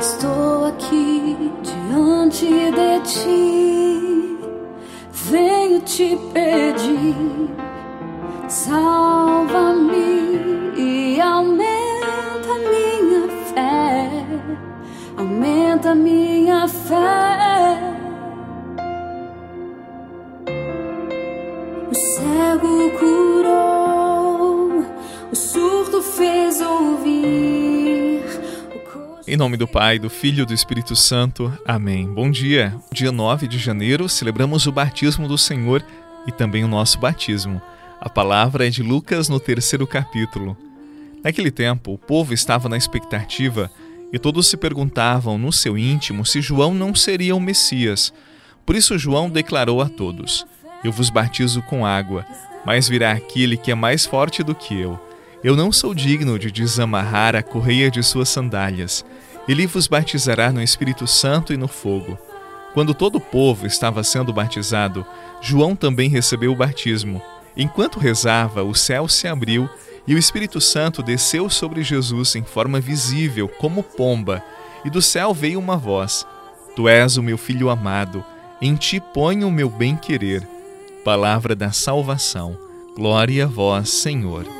Estou aqui diante de ti, venho te pedir, salva-me e aumenta minha fé, aumenta minha fé. O cego curou, o surdo fez ouvir. Em nome do Pai, do Filho e do Espírito Santo. Amém. Bom dia. Dia 9 de janeiro celebramos o batismo do Senhor e também o nosso batismo. A palavra é de Lucas no terceiro capítulo. Naquele tempo, o povo estava na expectativa e todos se perguntavam no seu íntimo se João não seria o Messias. Por isso, João declarou a todos: eu vos batizo com água, mas virá aquele que é mais forte do que eu. Eu não sou digno de desamarrar a correia de suas sandálias. Ele vos batizará no Espírito Santo e no fogo. Quando todo o povo estava sendo batizado, João também recebeu o batismo. Enquanto rezava, o céu se abriu e o Espírito Santo desceu sobre Jesus em forma visível, como pomba, e do céu veio uma voz: Tu és o meu filho amado, em ti ponho o meu bem-querer palavra da salvação. Glória a vós, Senhor.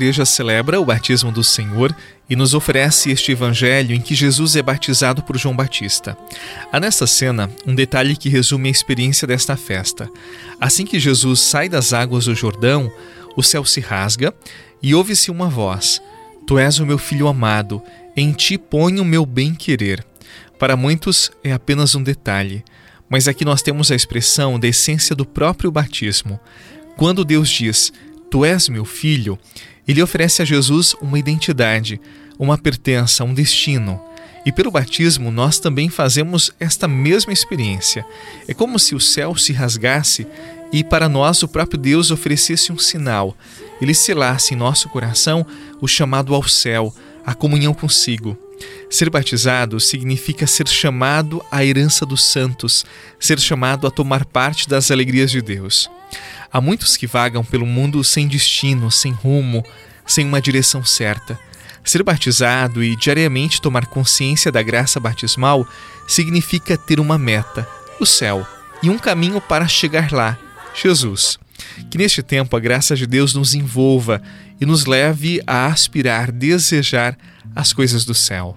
igreja celebra o batismo do Senhor e nos oferece este evangelho em que Jesus é batizado por João Batista. Há nesta cena um detalhe que resume a experiência desta festa. Assim que Jesus sai das águas do Jordão, o céu se rasga e ouve-se uma voz: Tu és o meu filho amado, em ti ponho o meu bem-querer. Para muitos é apenas um detalhe, mas aqui nós temos a expressão da essência do próprio batismo. Quando Deus diz: Tu és meu filho, ele oferece a Jesus uma identidade, uma pertença, um destino. E pelo batismo nós também fazemos esta mesma experiência. É como se o céu se rasgasse e para nós o próprio Deus oferecesse um sinal. Ele selasse em nosso coração o chamado ao céu, a comunhão consigo. Ser batizado significa ser chamado à herança dos santos, ser chamado a tomar parte das alegrias de Deus. Há muitos que vagam pelo mundo sem destino, sem rumo, sem uma direção certa. Ser batizado e diariamente tomar consciência da graça batismal significa ter uma meta, o céu, e um caminho para chegar lá, Jesus. Que neste tempo a graça de Deus nos envolva e nos leve a aspirar, desejar as coisas do céu.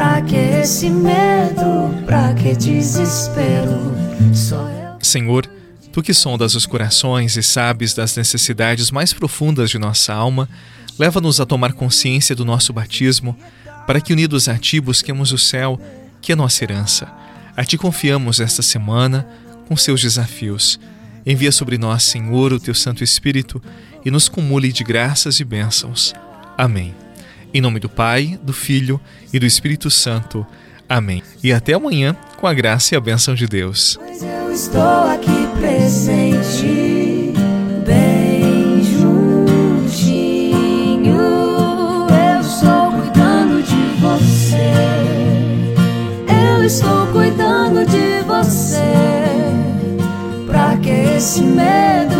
Pra que esse medo? Pra que desespero? Senhor, Tu que sondas os corações e sabes das necessidades mais profundas de nossa alma, leva-nos a tomar consciência do nosso batismo, para que unidos a Ti busquemos o céu, que é nossa herança. A Ti confiamos esta semana com seus desafios. Envia sobre nós, Senhor, o Teu Santo Espírito e nos cumule de graças e bênçãos. Amém. Em nome do Pai, do Filho e do Espírito Santo. Amém. E até amanhã, com a graça e a bênção de Deus. Pois eu estou aqui presente, bem juntinho. Eu estou cuidando de você. Eu estou cuidando de você. Que esse medo?